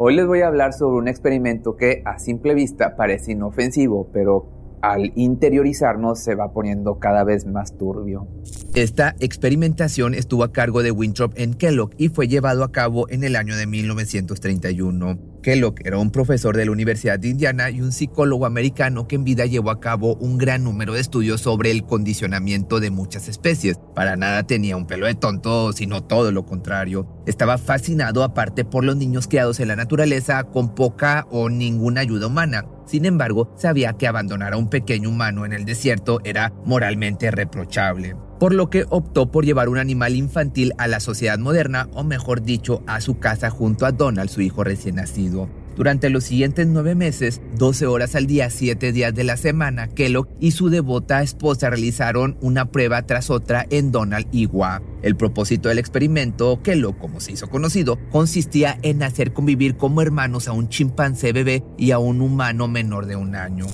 Hoy les voy a hablar sobre un experimento que a simple vista parece inofensivo, pero al interiorizarnos se va poniendo cada vez más turbio. Esta experimentación estuvo a cargo de Winthrop en Kellogg y fue llevado a cabo en el año de 1931. Kellogg era un profesor de la Universidad de Indiana y un psicólogo americano que en vida llevó a cabo un gran número de estudios sobre el condicionamiento de muchas especies. Para nada tenía un pelo de tonto, sino todo lo contrario. Estaba fascinado aparte por los niños criados en la naturaleza con poca o ninguna ayuda humana. Sin embargo, sabía que abandonar a un pequeño humano en el desierto era moralmente reprochable por lo que optó por llevar un animal infantil a la sociedad moderna, o mejor dicho, a su casa junto a Donald, su hijo recién nacido. Durante los siguientes nueve meses, 12 horas al día, 7 días de la semana, Kellogg y su devota esposa realizaron una prueba tras otra en Donald y Gua. El propósito del experimento, Kellogg, como se hizo conocido, consistía en hacer convivir como hermanos a un chimpancé bebé y a un humano menor de un año.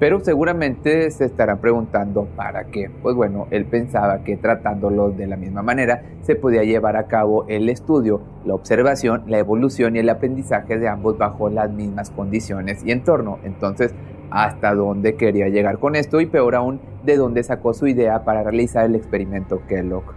Pero seguramente se estarán preguntando para qué. Pues bueno, él pensaba que tratándolos de la misma manera se podía llevar a cabo el estudio, la observación, la evolución y el aprendizaje de ambos bajo las mismas condiciones y entorno. Entonces, hasta dónde quería llegar con esto y peor aún, de dónde sacó su idea para realizar el experimento Kellogg.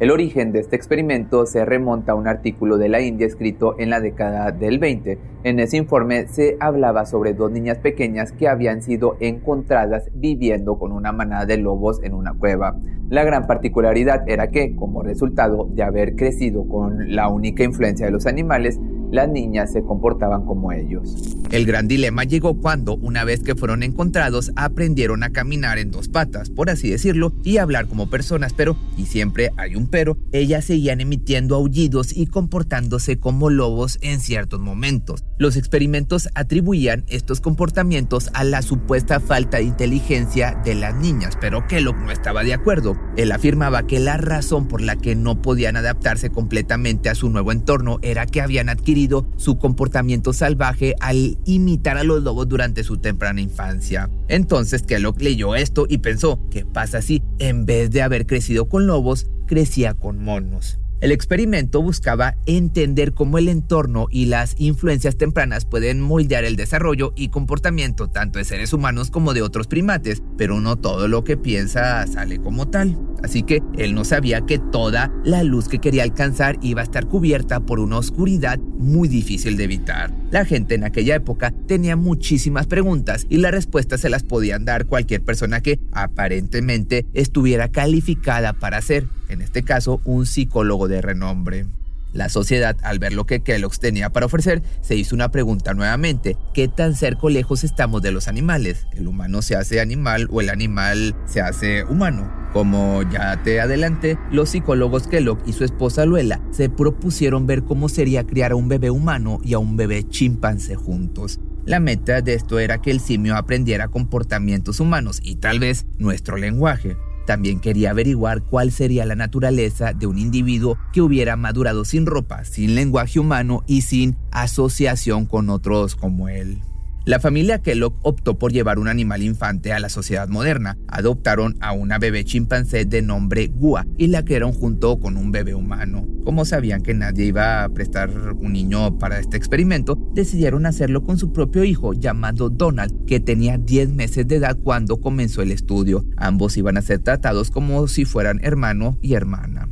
El origen de este experimento se remonta a un artículo de la India escrito en la década del 20. En ese informe se hablaba sobre dos niñas pequeñas que habían sido encontradas viviendo con una manada de lobos en una cueva. La gran particularidad era que, como resultado de haber crecido con la única influencia de los animales, las niñas se comportaban como ellos. El gran dilema llegó cuando, una vez que fueron encontrados, aprendieron a caminar en dos patas, por así decirlo, y hablar como personas, pero, y siempre hay un pero, ellas seguían emitiendo aullidos y comportándose como lobos en ciertos momentos. Los experimentos atribuían estos comportamientos a la supuesta falta de inteligencia de las niñas, pero Kellogg no estaba de acuerdo. Él afirmaba que la razón por la que no podían adaptarse completamente a su nuevo entorno era que habían adquirido su comportamiento salvaje al imitar a los lobos durante su temprana infancia. Entonces Kellogg leyó esto y pensó, ¿qué pasa si en vez de haber crecido con lobos, crecía con monos? El experimento buscaba entender cómo el entorno y las influencias tempranas pueden moldear el desarrollo y comportamiento tanto de seres humanos como de otros primates, pero no todo lo que piensa sale como tal. Así que él no sabía que toda la luz que quería alcanzar iba a estar cubierta por una oscuridad muy difícil de evitar. La gente en aquella época tenía muchísimas preguntas y las respuestas se las podían dar cualquier persona que aparentemente estuviera calificada para ser, en este caso, un psicólogo de renombre. La sociedad, al ver lo que Kellogg's tenía para ofrecer, se hizo una pregunta nuevamente. ¿Qué tan cerca o lejos estamos de los animales? ¿El humano se hace animal o el animal se hace humano? Como ya te adelanté, los psicólogos Kellogg y su esposa Luela se propusieron ver cómo sería criar a un bebé humano y a un bebé chimpancé juntos. La meta de esto era que el simio aprendiera comportamientos humanos y tal vez nuestro lenguaje. También quería averiguar cuál sería la naturaleza de un individuo que hubiera madurado sin ropa, sin lenguaje humano y sin asociación con otros como él. La familia Kellogg optó por llevar un animal infante a la sociedad moderna. Adoptaron a una bebé chimpancé de nombre Gua y la criaron junto con un bebé humano. Como sabían que nadie iba a prestar un niño para este experimento, decidieron hacerlo con su propio hijo llamado Donald, que tenía 10 meses de edad cuando comenzó el estudio. Ambos iban a ser tratados como si fueran hermano y hermana.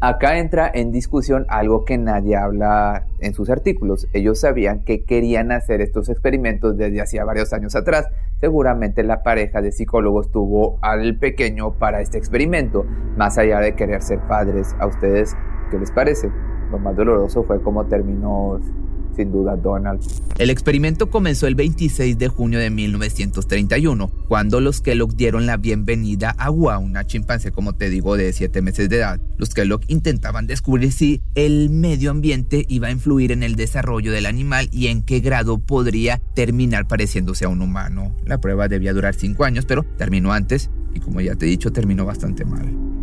Acá entra en discusión algo que nadie habla en sus artículos. Ellos sabían que querían hacer estos experimentos desde hacía varios años atrás. Seguramente la pareja de psicólogos tuvo al pequeño para este experimento, más allá de querer ser padres. ¿A ustedes qué les parece? Lo más doloroso fue cómo terminó sin duda Donald. El experimento comenzó el 26 de junio de 1931, cuando los Kellogg dieron la bienvenida a Gua, una chimpancé, como te digo, de 7 meses de edad. Los Kellogg intentaban descubrir si el medio ambiente iba a influir en el desarrollo del animal y en qué grado podría terminar pareciéndose a un humano. La prueba debía durar 5 años, pero terminó antes y como ya te he dicho, terminó bastante mal.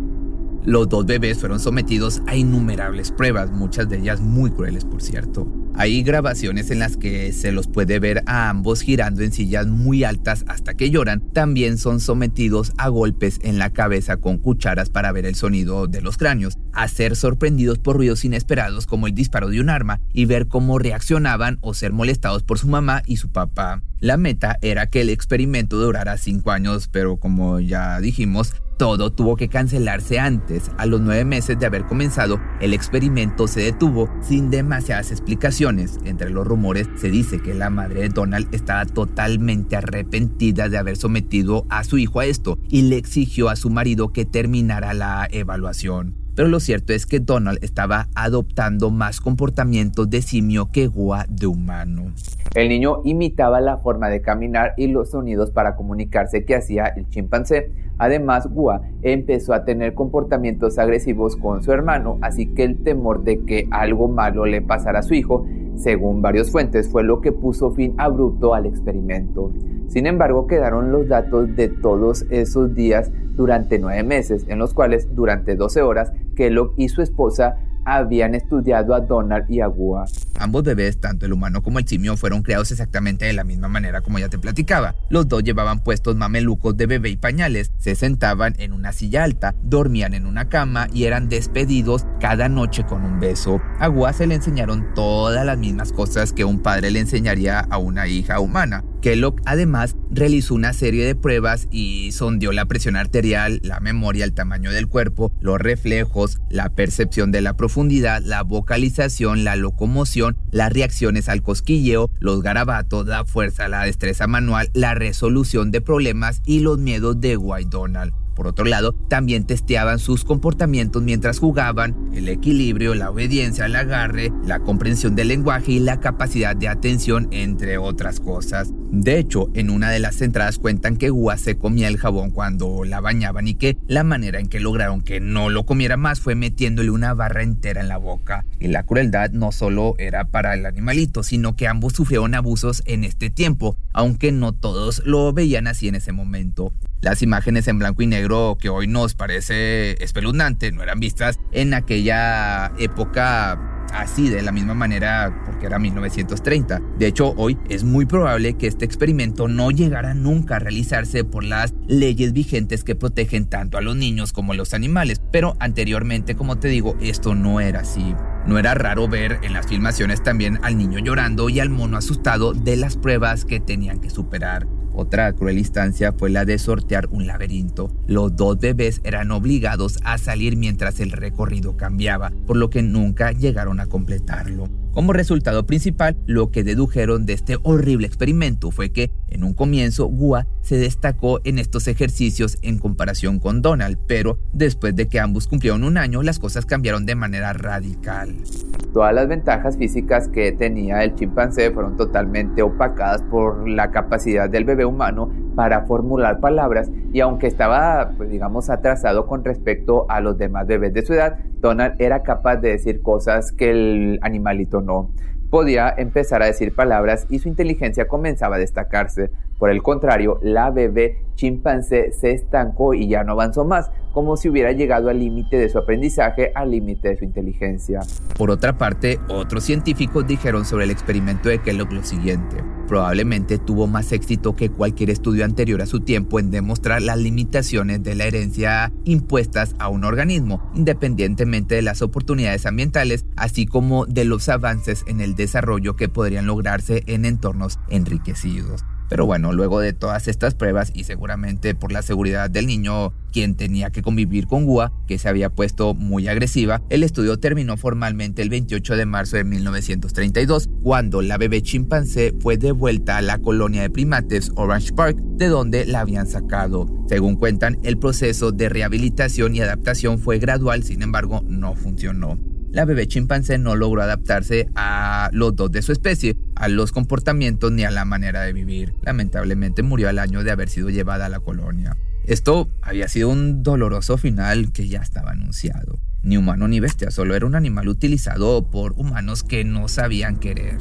Los dos bebés fueron sometidos a innumerables pruebas, muchas de ellas muy crueles por cierto. Hay grabaciones en las que se los puede ver a ambos girando en sillas muy altas hasta que lloran. También son sometidos a golpes en la cabeza con cucharas para ver el sonido de los cráneos, a ser sorprendidos por ruidos inesperados como el disparo de un arma y ver cómo reaccionaban o ser molestados por su mamá y su papá. La meta era que el experimento durara cinco años, pero como ya dijimos, todo tuvo que cancelarse antes. A los nueve meses de haber comenzado, el experimento se detuvo sin demasiadas explicaciones. Entre los rumores se dice que la madre de Donald estaba totalmente arrepentida de haber sometido a su hijo a esto y le exigió a su marido que terminara la evaluación. Pero lo cierto es que Donald estaba adoptando más comportamientos de simio que Gua de humano. El niño imitaba la forma de caminar y los sonidos para comunicarse que hacía el chimpancé. Además, Gua empezó a tener comportamientos agresivos con su hermano, así que el temor de que algo malo le pasara a su hijo, según varias fuentes, fue lo que puso fin abrupto al experimento. Sin embargo, quedaron los datos de todos esos días durante nueve meses, en los cuales durante 12 horas Kellogg y su esposa habían estudiado a Donald y a Gua. Ambos bebés, tanto el humano como el simio, fueron creados exactamente de la misma manera como ya te platicaba. Los dos llevaban puestos mamelucos de bebé y pañales, se sentaban en una silla alta, dormían en una cama y eran despedidos cada noche con un beso. A Gua se le enseñaron todas las mismas cosas que un padre le enseñaría a una hija humana. Kellogg además realizó una serie de pruebas y sondeó la presión arterial, la memoria, el tamaño del cuerpo, los reflejos, la percepción de la profundidad, la vocalización, la locomoción, las reacciones al cosquilleo, los garabatos, la fuerza, la destreza manual, la resolución de problemas y los miedos de White Donald. Por otro lado, también testeaban sus comportamientos mientras jugaban, el equilibrio, la obediencia al agarre, la comprensión del lenguaje y la capacidad de atención, entre otras cosas. De hecho, en una de las entradas cuentan que Gua se comía el jabón cuando la bañaban y que la manera en que lograron que no lo comiera más fue metiéndole una barra entera en la boca. Y la crueldad no solo era para el animalito, sino que ambos sufrieron abusos en este tiempo, aunque no todos lo veían así en ese momento. Las imágenes en blanco y negro que hoy nos parece espeluznante no eran vistas en aquella época así de la misma manera porque era 1930. De hecho, hoy es muy probable que este experimento no llegara nunca a realizarse por las leyes vigentes que protegen tanto a los niños como a los animales. Pero anteriormente, como te digo, esto no era así. No era raro ver en las filmaciones también al niño llorando y al mono asustado de las pruebas que tenían que superar. Otra cruel instancia fue la de sortear un laberinto. Los dos bebés eran obligados a salir mientras el recorrido cambiaba, por lo que nunca llegaron a completarlo. Como resultado principal, lo que dedujeron de este horrible experimento fue que, en un comienzo, Gua se destacó en estos ejercicios en comparación con Donald, pero después de que ambos cumplieron un año, las cosas cambiaron de manera radical. Todas las ventajas físicas que tenía el chimpancé fueron totalmente opacadas por la capacidad del bebé humano para formular palabras y aunque estaba, pues digamos, atrasado con respecto a los demás bebés de su edad, Donald era capaz de decir cosas que el animalito no. Podía empezar a decir palabras y su inteligencia comenzaba a destacarse. Por el contrario, la bebé chimpancé se estancó y ya no avanzó más, como si hubiera llegado al límite de su aprendizaje, al límite de su inteligencia. Por otra parte, otros científicos dijeron sobre el experimento de Kellogg lo siguiente. Probablemente tuvo más éxito que cualquier estudio anterior a su tiempo en demostrar las limitaciones de la herencia impuestas a un organismo, independientemente de las oportunidades ambientales, así como de los avances en el desarrollo que podrían lograrse en entornos enriquecidos. Pero bueno, luego de todas estas pruebas y seguramente por la seguridad del niño, quien tenía que convivir con Gua, que se había puesto muy agresiva, el estudio terminó formalmente el 28 de marzo de 1932, cuando la bebé chimpancé fue devuelta a la colonia de primates Orange Park, de donde la habían sacado. Según cuentan, el proceso de rehabilitación y adaptación fue gradual, sin embargo, no funcionó la bebé chimpancé no logró adaptarse a los dos de su especie, a los comportamientos ni a la manera de vivir. Lamentablemente murió al año de haber sido llevada a la colonia. Esto había sido un doloroso final que ya estaba anunciado. Ni humano ni bestia, solo era un animal utilizado por humanos que no sabían querer.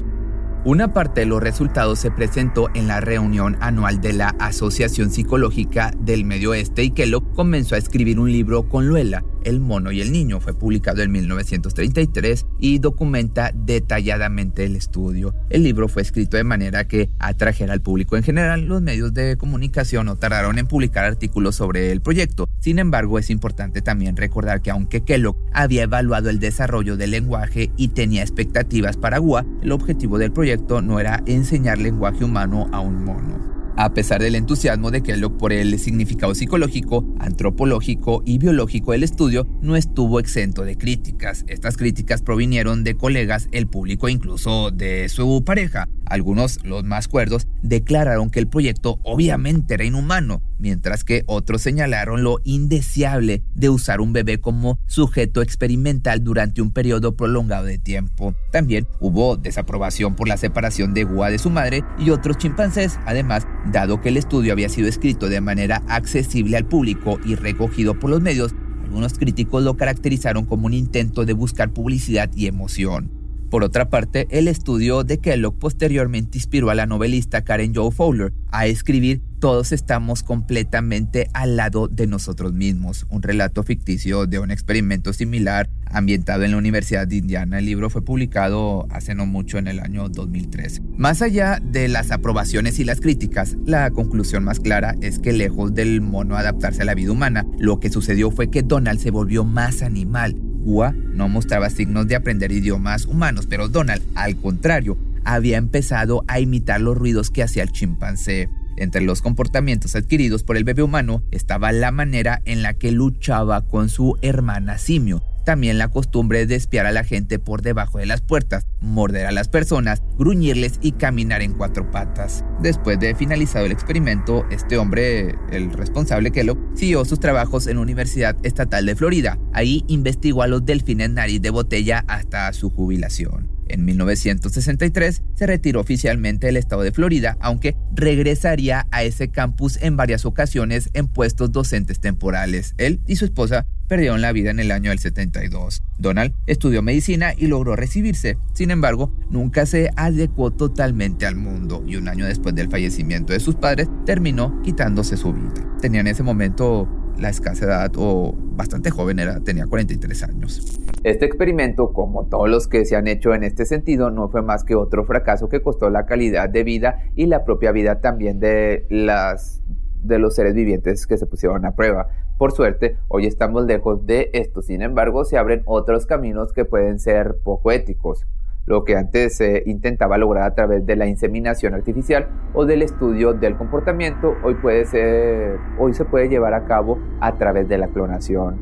Una parte de los resultados se presentó en la reunión anual de la Asociación Psicológica del Medio Oeste y Kellogg comenzó a escribir un libro con Luela, El mono y el niño. Fue publicado en 1933 y documenta detalladamente el estudio. El libro fue escrito de manera que atrajera al público en general. Los medios de comunicación no tardaron en publicar artículos sobre el proyecto. Sin embargo, es importante también recordar que aunque Kellogg había evaluado el desarrollo del lenguaje y tenía expectativas para GUA, el objetivo del proyecto no era enseñar lenguaje humano a un mono. A pesar del entusiasmo de Kellogg por el significado psicológico, antropológico y biológico del estudio, no estuvo exento de críticas. Estas críticas provinieron de colegas, el público incluso de su pareja. Algunos, los más cuerdos, declararon que el proyecto obviamente era inhumano, mientras que otros señalaron lo indeseable de usar un bebé como sujeto experimental durante un periodo prolongado de tiempo. También hubo desaprobación por la separación de Gua de su madre y otros chimpancés, además, dado que el estudio había sido escrito de manera accesible al público y recogido por los medios, algunos críticos lo caracterizaron como un intento de buscar publicidad y emoción. Por otra parte, el estudio de Kellogg posteriormente inspiró a la novelista Karen Joe Fowler a escribir Todos estamos completamente al lado de nosotros mismos, un relato ficticio de un experimento similar ambientado en la Universidad de Indiana. El libro fue publicado hace no mucho en el año 2003. Más allá de las aprobaciones y las críticas, la conclusión más clara es que lejos del mono adaptarse a la vida humana, lo que sucedió fue que Donald se volvió más animal No mostraba signos de aprender idiomas humanos, pero Donald, al contrario, había empezado a imitar los ruidos que hacía el chimpancé. Entre los comportamientos adquiridos por el bebé humano estaba la manera en la que luchaba con su hermana simio, también la costumbre de espiar a la gente por debajo de las puertas, morder a las personas, gruñirles y caminar en cuatro patas. Después de finalizado el experimento, este hombre, el responsable Kellogg, siguió sus trabajos en la Universidad Estatal de Florida. Ahí investigó a los delfines nariz de botella hasta su jubilación. En 1963 se retiró oficialmente del estado de Florida, aunque regresaría a ese campus en varias ocasiones en puestos docentes temporales. Él y su esposa perdieron la vida en el año del 72. Donald estudió medicina y logró recibirse. Sin embargo, nunca se adecuó totalmente al mundo y un año después del fallecimiento de sus padres terminó quitándose su vida. Tenía en ese momento la escasa edad o bastante joven era, tenía 43 años. Este experimento, como todos los que se han hecho en este sentido, no fue más que otro fracaso que costó la calidad de vida y la propia vida también de las de los seres vivientes que se pusieron a prueba. Por suerte, hoy estamos lejos de esto, sin embargo, se abren otros caminos que pueden ser poco éticos. Lo que antes se intentaba lograr a través de la inseminación artificial o del estudio del comportamiento, hoy, puede ser, hoy se puede llevar a cabo a través de la clonación.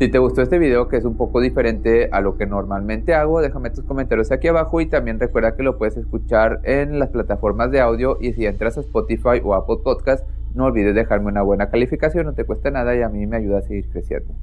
Si te gustó este video, que es un poco diferente a lo que normalmente hago, déjame tus comentarios aquí abajo y también recuerda que lo puedes escuchar en las plataformas de audio y si entras a Spotify o Apple Podcast, no olvides dejarme una buena calificación, no te cuesta nada y a mí me ayuda a seguir creciendo.